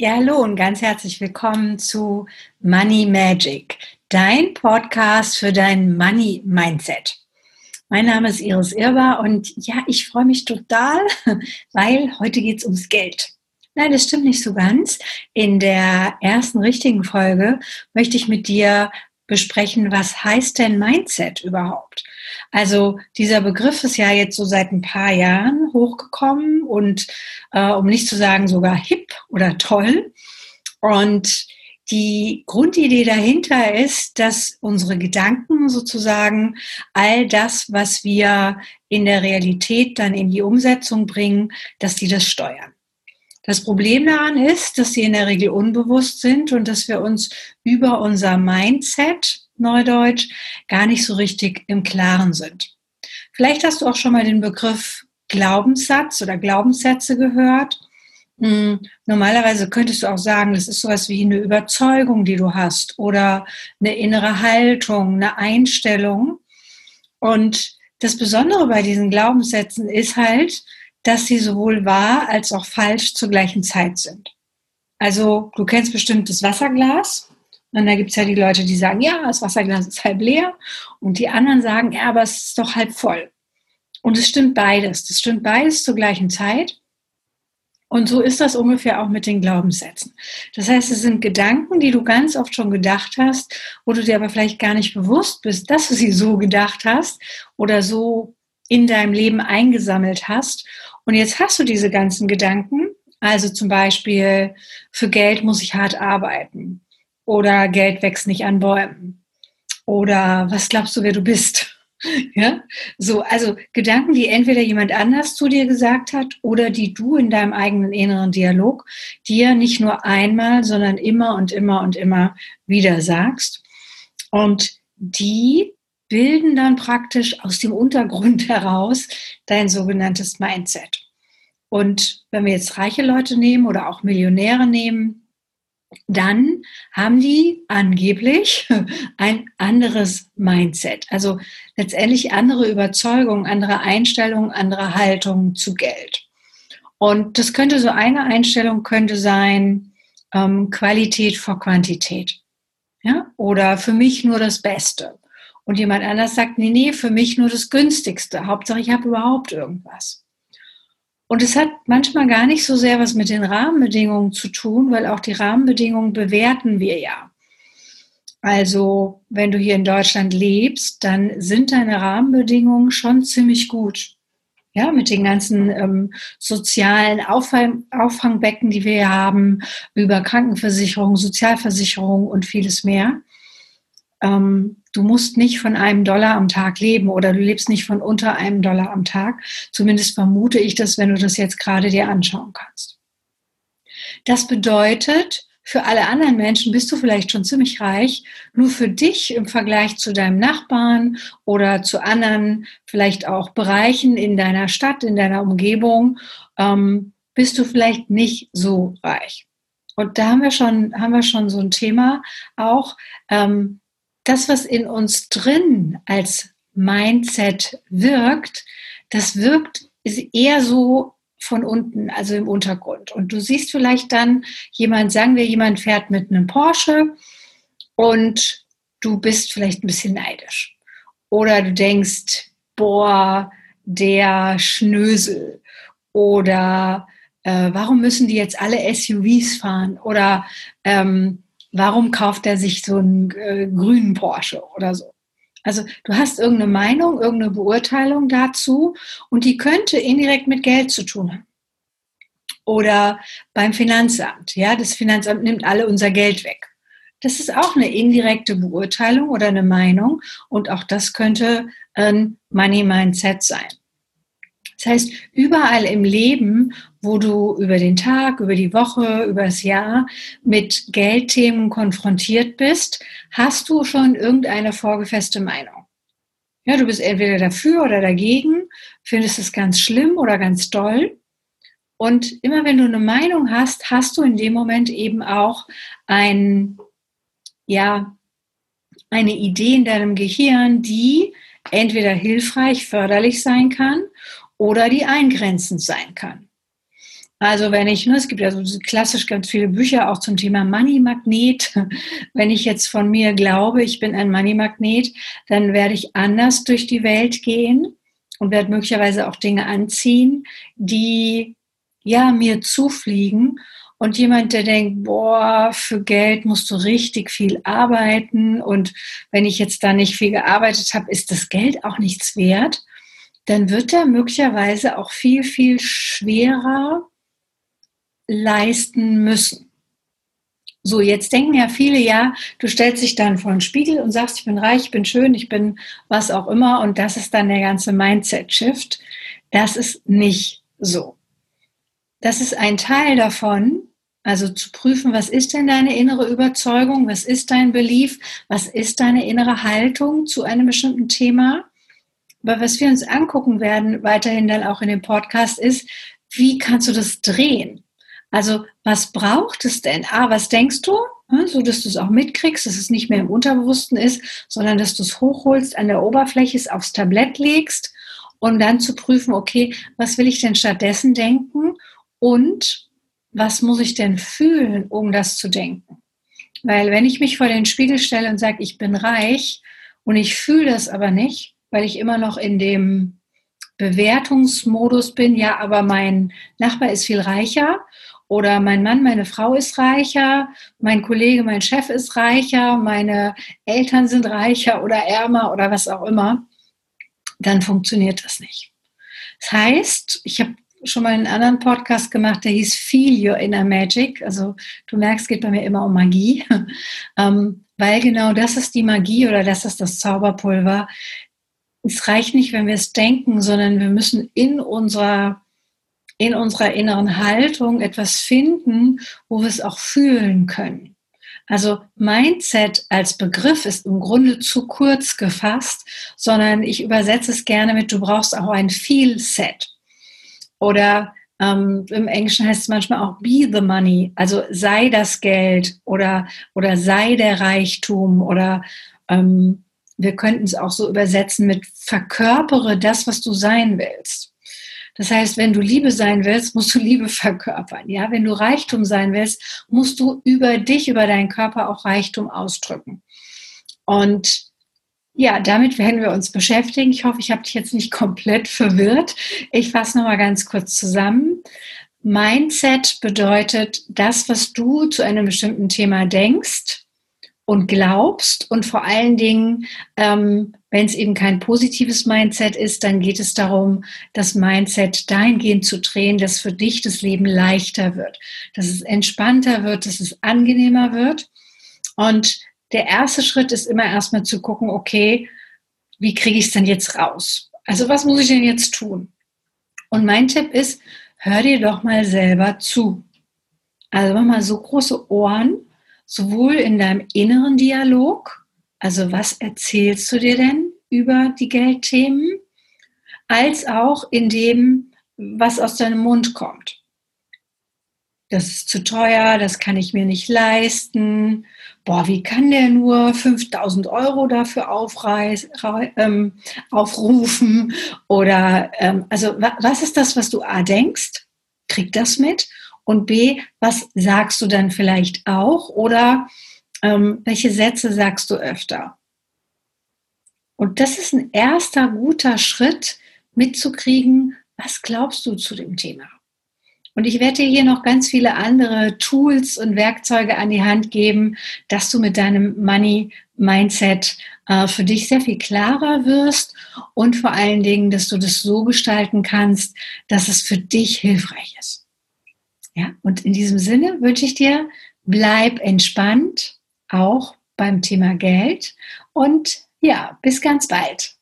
Ja, hallo und ganz herzlich willkommen zu Money Magic, dein Podcast für dein Money Mindset. Mein Name ist Iris Irber und ja, ich freue mich total, weil heute geht es ums Geld. Nein, das stimmt nicht so ganz. In der ersten richtigen Folge möchte ich mit dir besprechen, was heißt denn Mindset überhaupt? Also dieser Begriff ist ja jetzt so seit ein paar Jahren hochgekommen und äh, um nicht zu sagen sogar hip oder toll. Und die Grundidee dahinter ist, dass unsere Gedanken sozusagen all das, was wir in der Realität dann in die Umsetzung bringen, dass die das steuern. Das Problem daran ist, dass sie in der Regel unbewusst sind und dass wir uns über unser Mindset, Neudeutsch, gar nicht so richtig im Klaren sind. Vielleicht hast du auch schon mal den Begriff Glaubenssatz oder Glaubenssätze gehört. Hm, normalerweise könntest du auch sagen, das ist sowas wie eine Überzeugung, die du hast oder eine innere Haltung, eine Einstellung. Und das Besondere bei diesen Glaubenssätzen ist halt, dass sie sowohl wahr als auch falsch zur gleichen Zeit sind. Also du kennst bestimmt das Wasserglas. Und da gibt es ja die Leute, die sagen, ja, das Wasserglas ist halb leer. Und die anderen sagen, ja, aber es ist doch halb voll. Und es stimmt beides. Das stimmt beides zur gleichen Zeit. Und so ist das ungefähr auch mit den Glaubenssätzen. Das heißt, es sind Gedanken, die du ganz oft schon gedacht hast, wo du dir aber vielleicht gar nicht bewusst bist, dass du sie so gedacht hast oder so in deinem Leben eingesammelt hast. Und jetzt hast du diese ganzen Gedanken. Also zum Beispiel, für Geld muss ich hart arbeiten. Oder Geld wächst nicht an Bäumen. Oder was glaubst du, wer du bist? Ja, so, also Gedanken, die entweder jemand anders zu dir gesagt hat oder die du in deinem eigenen inneren Dialog dir nicht nur einmal, sondern immer und immer und immer wieder sagst. Und die bilden dann praktisch aus dem Untergrund heraus dein sogenanntes Mindset. Und wenn wir jetzt reiche Leute nehmen oder auch Millionäre nehmen, dann haben die angeblich ein anderes Mindset. Also letztendlich andere Überzeugungen, andere Einstellungen, andere Haltungen zu Geld. Und das könnte so eine Einstellung könnte sein, ähm, Qualität vor Quantität. Ja? Oder für mich nur das Beste. Und jemand anders sagt, nee, nee, für mich nur das günstigste. Hauptsache, ich habe überhaupt irgendwas. Und es hat manchmal gar nicht so sehr was mit den Rahmenbedingungen zu tun, weil auch die Rahmenbedingungen bewerten wir ja. Also, wenn du hier in Deutschland lebst, dann sind deine Rahmenbedingungen schon ziemlich gut. Ja, mit den ganzen ähm, sozialen Auffang Auffangbecken, die wir hier haben, über Krankenversicherung, Sozialversicherung und vieles mehr ähm, du musst nicht von einem Dollar am Tag leben oder du lebst nicht von unter einem Dollar am Tag. Zumindest vermute ich das, wenn du das jetzt gerade dir anschauen kannst. Das bedeutet, für alle anderen Menschen bist du vielleicht schon ziemlich reich, nur für dich im Vergleich zu deinem Nachbarn oder zu anderen vielleicht auch Bereichen in deiner Stadt, in deiner Umgebung, ähm, bist du vielleicht nicht so reich. Und da haben wir schon, haben wir schon so ein Thema auch. Ähm, das, was in uns drin als Mindset wirkt, das wirkt eher so von unten, also im Untergrund. Und du siehst vielleicht dann jemand, sagen wir, jemand fährt mit einem Porsche und du bist vielleicht ein bisschen neidisch. Oder du denkst, boah, der Schnösel. Oder äh, warum müssen die jetzt alle SUVs fahren? Oder ähm, warum kauft er sich so einen äh, grünen Porsche oder so? Also du hast irgendeine Meinung, irgendeine Beurteilung dazu und die könnte indirekt mit Geld zu tun haben. Oder beim Finanzamt. Ja, das Finanzamt nimmt alle unser Geld weg. Das ist auch eine indirekte Beurteilung oder eine Meinung und auch das könnte ein Money Mindset sein. Das heißt, überall im Leben, wo du über den Tag, über die Woche, über das Jahr mit Geldthemen konfrontiert bist, hast du schon irgendeine vorgefeste Meinung. Ja, du bist entweder dafür oder dagegen, findest es ganz schlimm oder ganz toll. Und immer wenn du eine Meinung hast, hast du in dem Moment eben auch ein, ja, eine Idee in deinem Gehirn, die entweder hilfreich, förderlich sein kann oder die eingrenzend sein kann. Also wenn ich, ne, es gibt ja so klassisch ganz viele Bücher auch zum Thema Money Magnet. Wenn ich jetzt von mir glaube, ich bin ein Money Magnet, dann werde ich anders durch die Welt gehen und werde möglicherweise auch Dinge anziehen, die ja mir zufliegen. Und jemand, der denkt, boah, für Geld musst du richtig viel arbeiten und wenn ich jetzt da nicht viel gearbeitet habe, ist das Geld auch nichts wert, dann wird er möglicherweise auch viel, viel schwerer leisten müssen. So, jetzt denken ja viele, ja, du stellst dich dann vor den Spiegel und sagst, ich bin reich, ich bin schön, ich bin was auch immer und das ist dann der ganze Mindset-Shift. Das ist nicht so. Das ist ein Teil davon, also zu prüfen, was ist denn deine innere Überzeugung, was ist dein Belief, was ist deine innere Haltung zu einem bestimmten Thema. Aber was wir uns angucken werden, weiterhin dann auch in dem Podcast, ist, wie kannst du das drehen? Also was braucht es denn? Ah, was denkst du? So dass du es auch mitkriegst, dass es nicht mehr im Unterbewussten ist, sondern dass du es hochholst, an der Oberfläche es aufs Tablett legst und dann zu prüfen, okay, was will ich denn stattdessen denken und was muss ich denn fühlen, um das zu denken? Weil wenn ich mich vor den Spiegel stelle und sage, ich bin reich und ich fühle das aber nicht, weil ich immer noch in dem Bewertungsmodus bin, ja, aber mein Nachbar ist viel reicher oder mein Mann, meine Frau ist reicher, mein Kollege, mein Chef ist reicher, meine Eltern sind reicher oder ärmer oder was auch immer, dann funktioniert das nicht. Das heißt, ich habe schon mal einen anderen Podcast gemacht, der hieß Feel Your Inner Magic. Also du merkst, es geht bei mir immer um Magie, ähm, weil genau das ist die Magie oder das ist das Zauberpulver. Es reicht nicht, wenn wir es denken, sondern wir müssen in unserer in unserer inneren Haltung etwas finden, wo wir es auch fühlen können. Also Mindset als Begriff ist im Grunde zu kurz gefasst, sondern ich übersetze es gerne mit, du brauchst auch ein Feel-Set. Oder ähm, im Englischen heißt es manchmal auch be the money, also sei das Geld oder, oder sei der Reichtum oder ähm, wir könnten es auch so übersetzen mit verkörpere das, was du sein willst. Das heißt, wenn du Liebe sein willst, musst du Liebe verkörpern. Ja, wenn du Reichtum sein willst, musst du über dich, über deinen Körper auch Reichtum ausdrücken. Und ja, damit werden wir uns beschäftigen. Ich hoffe, ich habe dich jetzt nicht komplett verwirrt. Ich fasse noch mal ganz kurz zusammen. Mindset bedeutet das, was du zu einem bestimmten Thema denkst und glaubst und vor allen Dingen, ähm, wenn es eben kein positives Mindset ist, dann geht es darum, das Mindset dahingehend zu drehen, dass für dich das Leben leichter wird, dass es entspannter wird, dass es angenehmer wird. Und der erste Schritt ist immer erstmal zu gucken, okay, wie kriege ich es denn jetzt raus? Also was muss ich denn jetzt tun? Und mein Tipp ist, hör dir doch mal selber zu. Also mach mal so große Ohren sowohl in deinem inneren Dialog, also was erzählst du dir denn über die Geldthemen, als auch in dem, was aus deinem Mund kommt. Das ist zu teuer, das kann ich mir nicht leisten. Boah, wie kann der nur 5000 Euro dafür aufreiß, ähm, aufrufen? Oder, ähm, also, was ist das, was du A denkst? Krieg das mit. Und B, was sagst du dann vielleicht auch? Oder ähm, welche Sätze sagst du öfter? Und das ist ein erster guter Schritt, mitzukriegen, was glaubst du zu dem Thema? Und ich werde dir hier noch ganz viele andere Tools und Werkzeuge an die Hand geben, dass du mit deinem Money Mindset äh, für dich sehr viel klarer wirst und vor allen Dingen, dass du das so gestalten kannst, dass es für dich hilfreich ist. Ja, und in diesem Sinne wünsche ich dir, bleib entspannt, auch beim Thema Geld. Und ja, bis ganz bald.